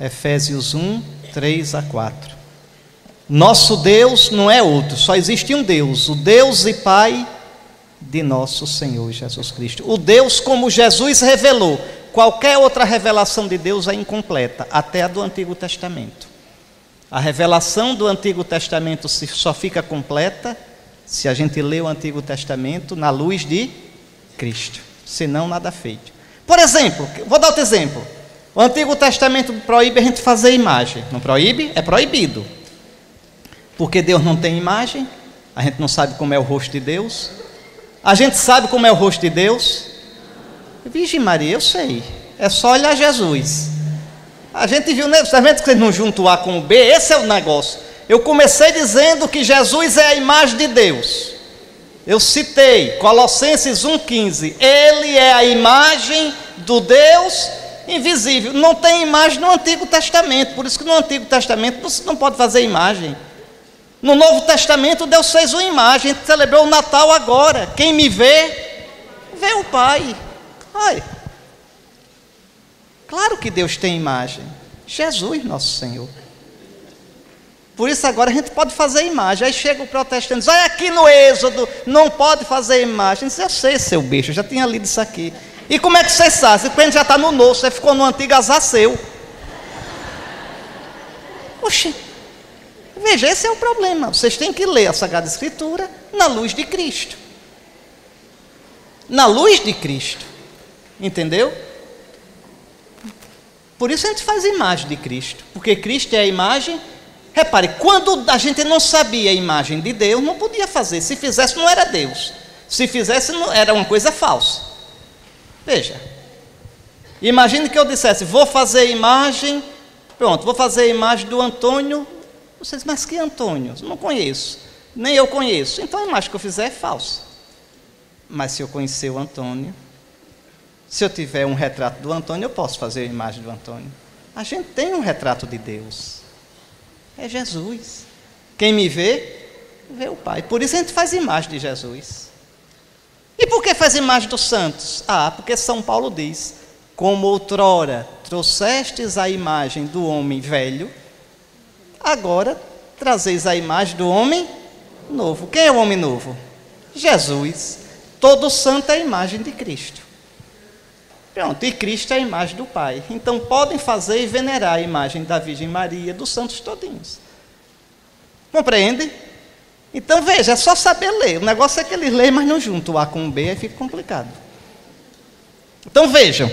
Efésios 1, 3 a 4. Nosso Deus não é outro, só existe um Deus, o Deus e Pai de nosso Senhor Jesus Cristo. O Deus como Jesus revelou. Qualquer outra revelação de Deus é incompleta, até a do Antigo Testamento. A revelação do Antigo Testamento só fica completa se a gente lê o Antigo Testamento na luz de Cristo. Senão, nada feito. Por exemplo, vou dar outro exemplo. O Antigo Testamento proíbe a gente fazer imagem. Não proíbe? É proibido. Porque Deus não tem imagem, a gente não sabe como é o rosto de Deus. A gente sabe como é o rosto de Deus. Virgem Maria, eu sei. É só olhar Jesus. A gente viu, né? Tá vendo que vocês não juntam o A com o B? Esse é o negócio. Eu comecei dizendo que Jesus é a imagem de Deus. Eu citei Colossenses 1,15. Ele é a imagem do Deus invisível. Não tem imagem no Antigo Testamento. Por isso que no Antigo Testamento você não pode fazer imagem. No Novo Testamento, Deus fez uma imagem, celebrou o Natal agora. Quem me vê, vê o Pai. Ai. Claro que Deus tem imagem. Jesus, nosso Senhor. Por isso agora a gente pode fazer imagem. Aí chega o protestante, diz, olha aqui no Êxodo, não pode fazer imagem. Eu sei, seu bicho, eu já tinha lido isso aqui. E como é que você sabe? Você já está no novo, você ficou no antigo azar seu. Oxi. Veja, esse é o problema. Vocês têm que ler a Sagrada Escritura na luz de Cristo. Na luz de Cristo. Entendeu? Por isso a gente faz imagem de Cristo. Porque Cristo é a imagem. Repare, quando a gente não sabia a imagem de Deus, não podia fazer. Se fizesse, não era Deus. Se fizesse, não, era uma coisa falsa. Veja. Imagine que eu dissesse, vou fazer imagem. Pronto, vou fazer imagem do Antônio vocês, mas que Antônio? Não conheço. Nem eu conheço. Então a imagem que eu fizer é falsa. Mas se eu conhecer o Antônio, se eu tiver um retrato do Antônio, eu posso fazer a imagem do Antônio. A gente tem um retrato de Deus. É Jesus. Quem me vê, vê o Pai. Por isso a gente faz imagem de Jesus. Por que faz imagem dos santos? Ah, porque São Paulo diz: Como outrora trouxestes a imagem do homem velho, Agora trazeis a imagem do homem novo. Quem é o homem novo? Jesus. Todo santo é a imagem de Cristo. Pronto, e Cristo é a imagem do Pai. Então podem fazer e venerar a imagem da Virgem Maria, dos santos todinhos. Compreende? Então veja, é só saber ler. O negócio é que eles leem, mas não juntam o A com o B, aí fica complicado. Então vejam.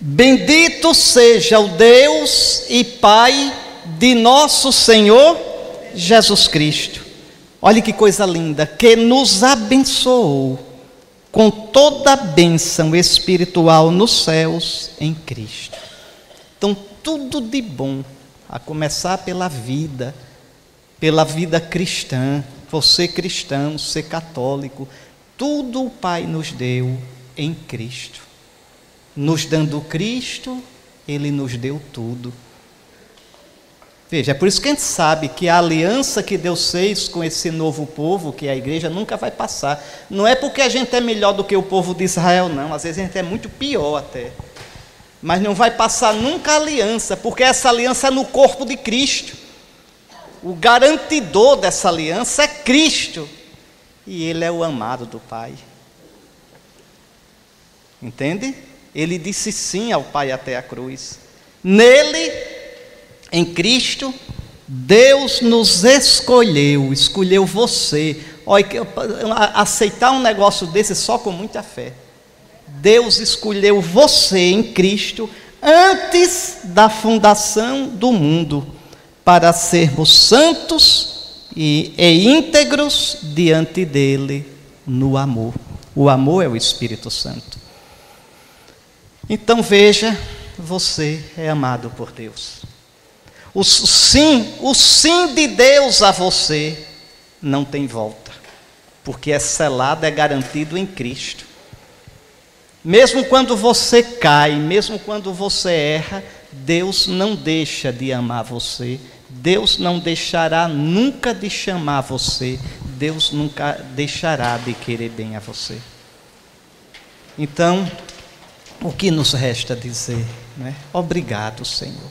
Bendito seja o Deus e Pai de nosso Senhor Jesus Cristo. Olhe que coisa linda, que nos abençoou com toda a bênção espiritual nos céus em Cristo. Então, tudo de bom, a começar pela vida, pela vida cristã, você cristão, ser católico, tudo o Pai nos deu em Cristo. Nos dando Cristo, Ele nos deu tudo. Veja, é por isso que a gente sabe que a aliança que Deus fez com esse novo povo, que é a igreja, nunca vai passar. Não é porque a gente é melhor do que o povo de Israel, não. Às vezes a gente é muito pior até. Mas não vai passar nunca a aliança, porque essa aliança é no corpo de Cristo. O garantidor dessa aliança é Cristo. E Ele é o amado do Pai. Entende? Ele disse sim ao Pai até a cruz. Nele em Cristo, Deus nos escolheu, escolheu você. Olha, aceitar um negócio desse só com muita fé. Deus escolheu você em Cristo antes da fundação do mundo para sermos santos e, e íntegros diante dele no amor. O amor é o Espírito Santo. Então veja, você é amado por Deus. O sim, o sim de Deus a você não tem volta, porque é selado, é garantido em Cristo. Mesmo quando você cai, mesmo quando você erra, Deus não deixa de amar você, Deus não deixará nunca de chamar você, Deus nunca deixará de querer bem a você. Então, o que nos resta dizer? Né? Obrigado, Senhor.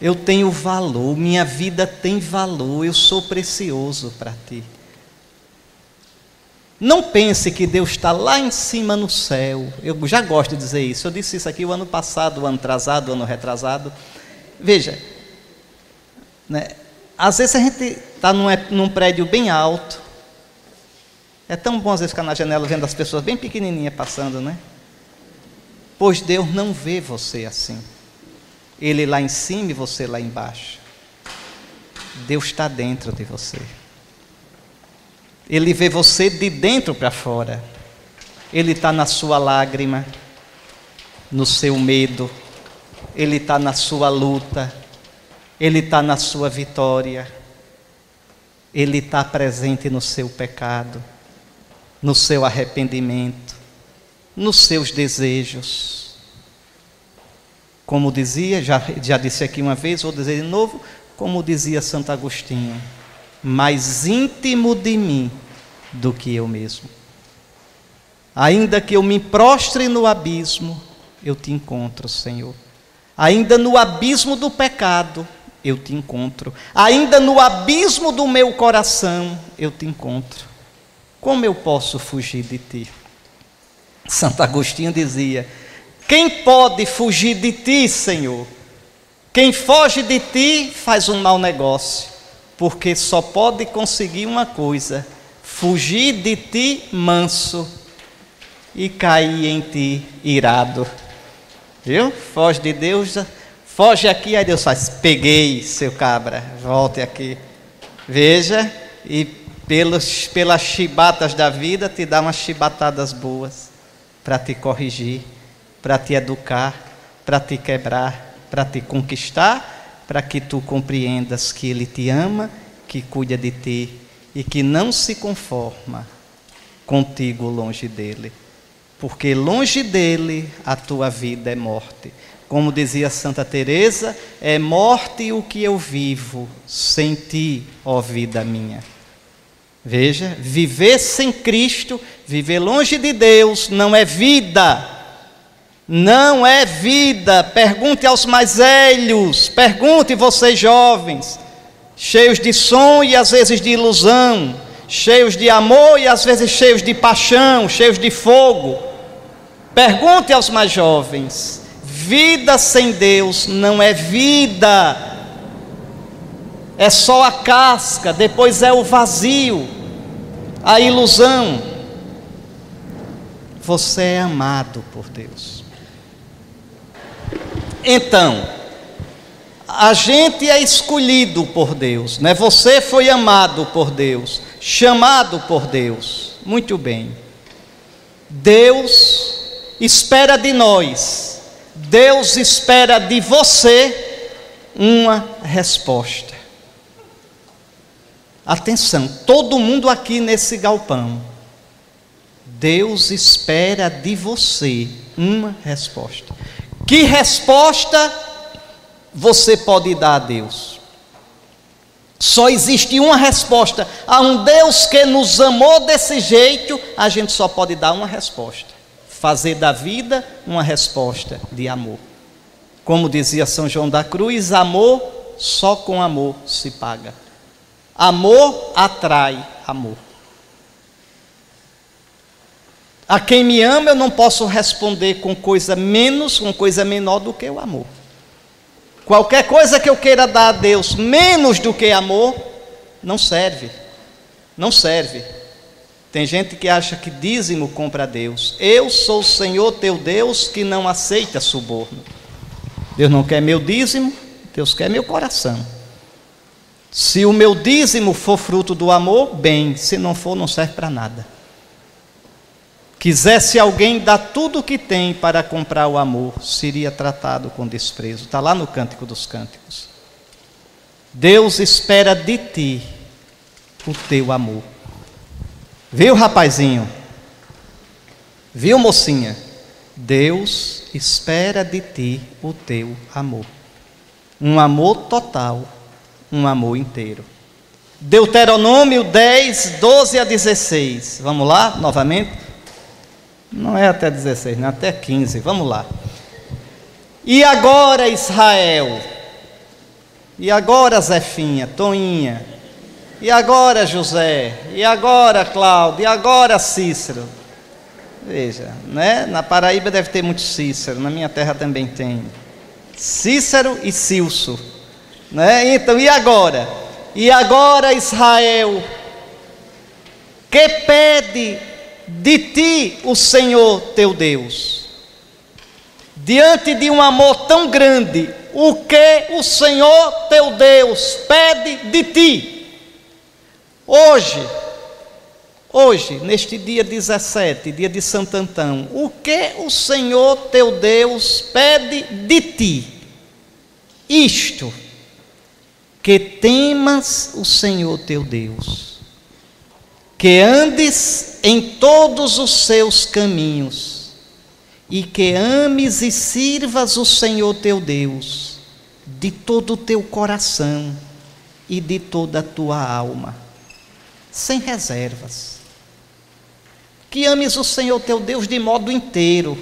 Eu tenho valor, minha vida tem valor, eu sou precioso para ti. Não pense que Deus está lá em cima no céu. Eu já gosto de dizer isso. Eu disse isso aqui o ano passado, o ano atrasado, o ano retrasado. Veja, né, às vezes a gente está num, num prédio bem alto. É tão bom às vezes ficar na janela vendo as pessoas bem pequenininhas passando, né? Pois Deus não vê você assim. Ele lá em cima e você lá embaixo. Deus está dentro de você. Ele vê você de dentro para fora. Ele está na sua lágrima, no seu medo, ele está na sua luta, ele está na sua vitória, ele está presente no seu pecado, no seu arrependimento, nos seus desejos. Como dizia, já, já disse aqui uma vez, vou dizer de novo, como dizia Santo Agostinho, mais íntimo de mim do que eu mesmo. Ainda que eu me prostre no abismo, eu te encontro, Senhor. Ainda no abismo do pecado, eu te encontro. Ainda no abismo do meu coração, eu te encontro. Como eu posso fugir de ti? Santo Agostinho dizia: Quem pode fugir de ti, Senhor? Quem foge de ti faz um mau negócio porque só pode conseguir uma coisa: fugir de ti manso e cair em ti irado. Viu? Foge de Deus, foge aqui, aí Deus faz: peguei, seu cabra, volte aqui. Veja, e pelos, pelas chibatas da vida te dá umas chibatadas boas para te corrigir, para te educar, para te quebrar, para te conquistar para que tu compreendas que Ele te ama, que cuida de ti e que não se conforma contigo longe dele. Porque longe dele a tua vida é morte. Como dizia Santa Teresa, é morte o que eu vivo sem ti, ó vida minha. Veja, viver sem Cristo, viver longe de Deus, não é vida não é vida. Pergunte aos mais velhos, pergunte vocês jovens, cheios de som e às vezes de ilusão, cheios de amor e às vezes cheios de paixão, cheios de fogo. Pergunte aos mais jovens: vida sem Deus não é vida, é só a casca, depois é o vazio, a ilusão. Você é amado por Deus. Então, a gente é escolhido por Deus, né? Você foi amado por Deus, chamado por Deus. Muito bem. Deus espera de nós, Deus espera de você uma resposta. Atenção, todo mundo aqui nesse galpão, Deus espera de você uma resposta. Que resposta você pode dar a Deus? Só existe uma resposta. A um Deus que nos amou desse jeito, a gente só pode dar uma resposta. Fazer da vida uma resposta de amor. Como dizia São João da Cruz, amor só com amor se paga. Amor atrai amor. A quem me ama, eu não posso responder com coisa menos, com coisa menor do que o amor. Qualquer coisa que eu queira dar a Deus menos do que amor, não serve. Não serve. Tem gente que acha que dízimo compra a Deus. Eu sou o Senhor teu Deus que não aceita suborno. Deus não quer meu dízimo, Deus quer meu coração. Se o meu dízimo for fruto do amor, bem, se não for, não serve para nada. Quisesse alguém dar tudo o que tem para comprar o amor, seria tratado com desprezo. Está lá no Cântico dos Cânticos. Deus espera de ti o teu amor. Viu, rapazinho? Viu, mocinha? Deus espera de ti o teu amor. Um amor total, um amor inteiro. Deuteronômio 10, 12 a 16. Vamos lá, novamente. Não é até 16, não é até 15. Vamos lá. E agora, Israel, E agora, Zefinha, Toinha? E agora, José? E agora, Cláudio? E agora, Cícero? Veja, né? Na Paraíba deve ter muito Cícero, na minha terra também tem. Cícero e Cilso. Né? Então, e agora? E agora, Israel, que pede de ti o Senhor teu Deus? Diante de um amor tão grande, o que o Senhor teu Deus pede de ti? Hoje, hoje, neste dia 17, dia de Santo Antão, o que o Senhor teu Deus pede de ti? Isto, que temas o Senhor teu Deus, que andes em todos os seus caminhos, e que ames e sirvas o Senhor teu Deus de todo o teu coração e de toda a tua alma, sem reservas. Que ames o Senhor teu Deus de modo inteiro,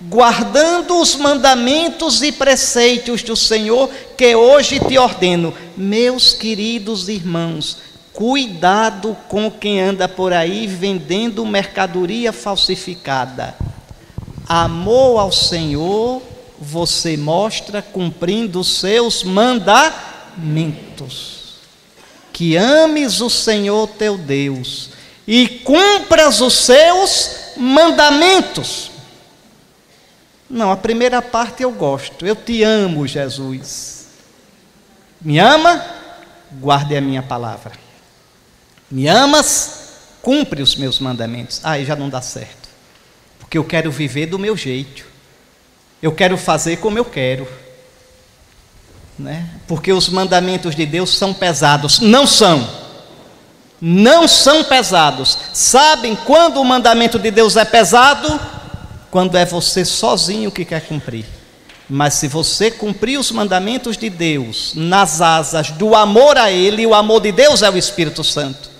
guardando os mandamentos e preceitos do Senhor que hoje te ordeno. Meus queridos irmãos, cuidado com quem anda por aí vendendo mercadoria falsificada Amor ao Senhor você mostra cumprindo os seus mandamentos. Que ames o Senhor teu Deus e cumpras os seus mandamentos. Não, a primeira parte eu gosto. Eu te amo, Jesus. Me ama? Guarde a minha palavra. Me amas? Cumpre os meus mandamentos. Aí já não dá certo porque eu quero viver do meu jeito. Eu quero fazer como eu quero. Né? Porque os mandamentos de Deus são pesados. Não são. Não são pesados. Sabem quando o mandamento de Deus é pesado? Quando é você sozinho que quer cumprir. Mas se você cumprir os mandamentos de Deus nas asas do amor a Ele, o amor de Deus é o Espírito Santo,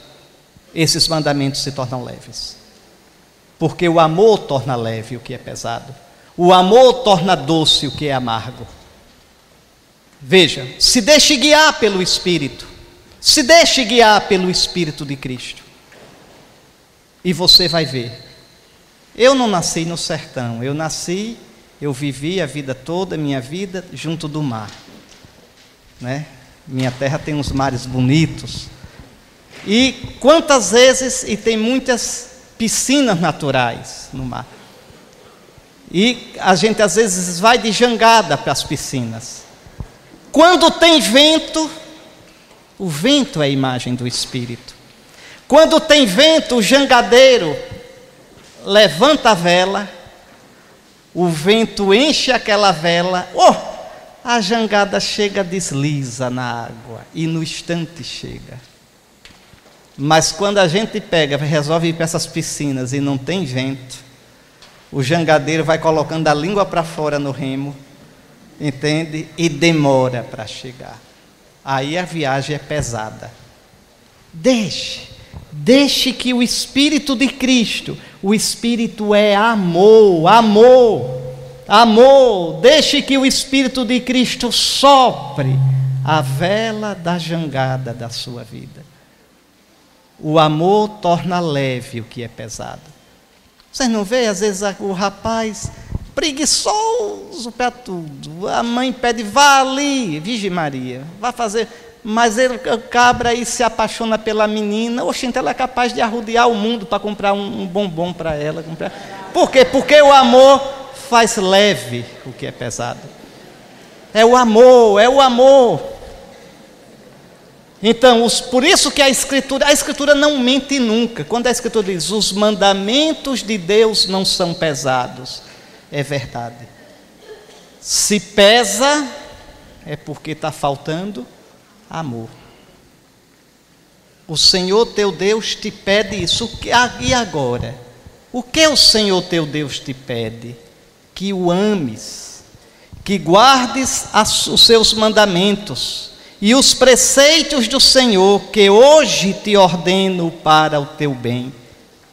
esses mandamentos se tornam leves porque o amor torna leve o que é pesado, o amor torna doce o que é amargo. Veja, se deixe guiar pelo Espírito, se deixe guiar pelo Espírito de Cristo, e você vai ver. Eu não nasci no sertão, eu nasci, eu vivi a vida toda, minha vida, junto do mar. Né? Minha terra tem uns mares bonitos. E quantas vezes, e tem muitas piscinas naturais no mar. E a gente às vezes vai de jangada para as piscinas. Quando tem vento, o vento é a imagem do Espírito. Quando tem vento, o jangadeiro levanta a vela, o vento enche aquela vela, oh, a jangada chega, desliza na água e no instante chega. Mas quando a gente pega, resolve ir para essas piscinas e não tem vento, o jangadeiro vai colocando a língua para fora no remo, entende? E demora para chegar. Aí a viagem é pesada. Deixe, deixe que o Espírito de Cristo, o Espírito é amor, amor, amor. Deixe que o Espírito de Cristo sopre a vela da jangada da sua vida. O amor torna leve o que é pesado. Vocês não veem, às vezes, o rapaz preguiçoso para tudo. A mãe pede, vá ali, Virgem Maria, vá fazer. Mas ele, o cabra aí se apaixona pela menina. Oxe, então ela é capaz de arrodear o mundo para comprar um, um bombom para ela. Comprar. Por quê? Porque o amor faz leve o que é pesado. É o amor, é o amor. Então, os, por isso que a Escritura, a Escritura não mente nunca. Quando a Escritura diz, os mandamentos de Deus não são pesados, é verdade. Se pesa, é porque está faltando amor. O Senhor teu Deus te pede isso. E agora? O que o Senhor teu Deus te pede? Que o ames, que guardes os seus mandamentos e os preceitos do Senhor que hoje te ordeno para o teu bem.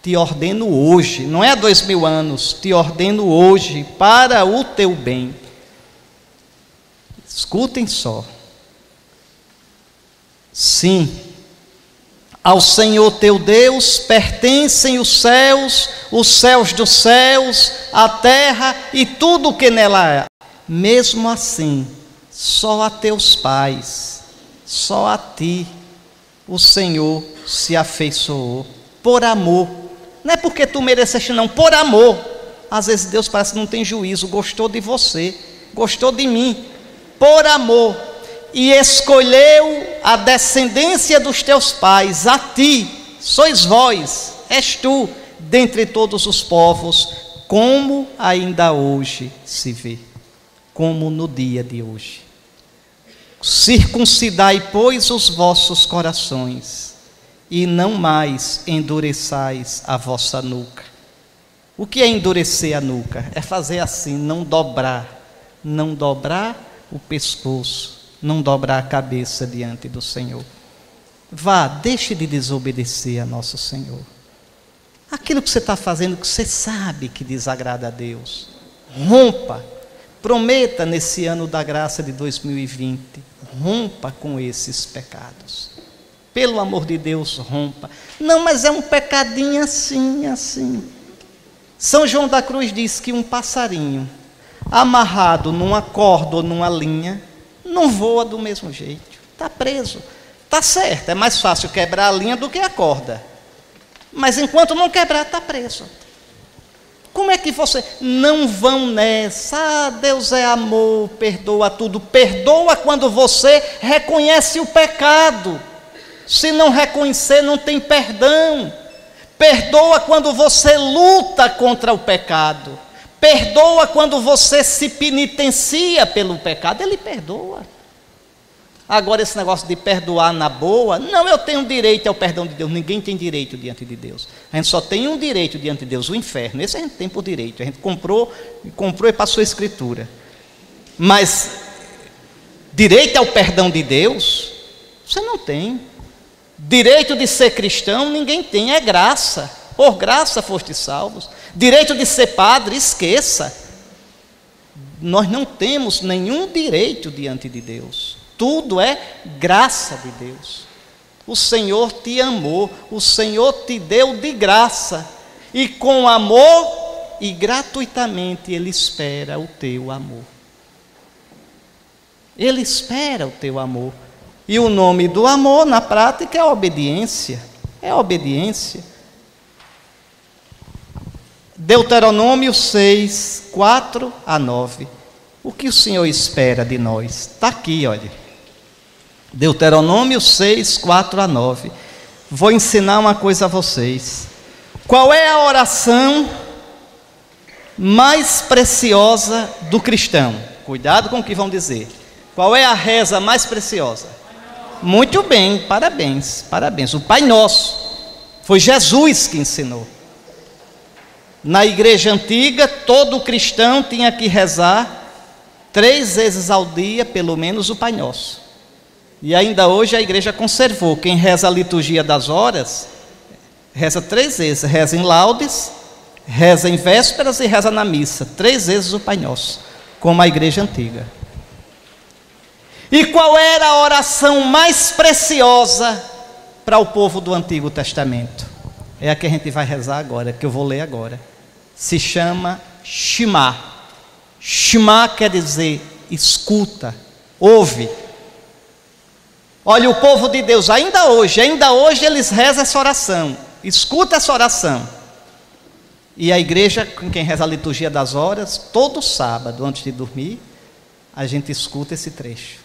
Te ordeno hoje, não é há dois mil anos, te ordeno hoje para o teu bem. Escutem só. Sim, ao Senhor teu Deus pertencem os céus, os céus dos céus, a terra e tudo o que nela há. Mesmo assim, só a teus pais, só a ti, o Senhor se afeiçoou, por amor. Não é porque tu mereceste, não, por amor. Às vezes Deus parece que não tem juízo, gostou de você, gostou de mim, por amor. E escolheu a descendência dos teus pais, a ti, sois vós, és tu, dentre todos os povos, como ainda hoje se vê, como no dia de hoje. Circuncidai, pois, os vossos corações, e não mais endureçais a vossa nuca. O que é endurecer a nuca? É fazer assim, não dobrar, não dobrar o pescoço não dobrar a cabeça diante do Senhor. Vá, deixe de desobedecer a nosso Senhor. Aquilo que você está fazendo que você sabe que desagrada a Deus, rompa. Prometa nesse ano da graça de 2020, rompa com esses pecados. Pelo amor de Deus, rompa. Não, mas é um pecadinho assim, assim. São João da Cruz diz que um passarinho amarrado numa corda ou numa linha não voa do mesmo jeito. Está preso. Está certo, é mais fácil quebrar a linha do que a corda. Mas enquanto não quebrar, está preso. Como é que você. Não vão nessa. Ah, Deus é amor, perdoa tudo. Perdoa quando você reconhece o pecado. Se não reconhecer, não tem perdão. Perdoa quando você luta contra o pecado. Perdoa quando você se penitencia pelo pecado, ele perdoa. Agora, esse negócio de perdoar na boa, não, eu tenho direito ao perdão de Deus. Ninguém tem direito diante de Deus. A gente só tem um direito diante de Deus, o inferno. Esse a gente tem por direito. A gente comprou, comprou e passou a escritura. Mas direito ao perdão de Deus, você não tem. Direito de ser cristão, ninguém tem, é graça. Por graça foste salvos. Direito de ser padre, esqueça. Nós não temos nenhum direito diante de Deus. Tudo é graça de Deus. O Senhor te amou, o Senhor te deu de graça. E com amor e gratuitamente Ele espera o teu amor. Ele espera o teu amor. E o nome do amor, na prática, é obediência. É obediência. Deuteronômio 6, 4 a 9. O que o Senhor espera de nós? Está aqui, olha. Deuteronômio 6, 4 a 9. Vou ensinar uma coisa a vocês. Qual é a oração mais preciosa do cristão? Cuidado com o que vão dizer. Qual é a reza mais preciosa? Muito bem, parabéns, parabéns. O Pai Nosso. Foi Jesus que ensinou. Na igreja antiga, todo cristão tinha que rezar três vezes ao dia, pelo menos, o Pai Nosso. E ainda hoje a igreja conservou. Quem reza a liturgia das horas, reza três vezes: reza em laudes, reza em vésperas e reza na missa. Três vezes o Pai Nosso, como a igreja antiga. E qual era a oração mais preciosa para o povo do Antigo Testamento? É a que a gente vai rezar agora, que eu vou ler agora se chama Shema. Shema quer dizer escuta, ouve. Olha, o povo de Deus, ainda hoje, ainda hoje eles rezam essa oração. Escuta essa oração. E a igreja, com quem reza a liturgia das horas, todo sábado, antes de dormir, a gente escuta esse trecho.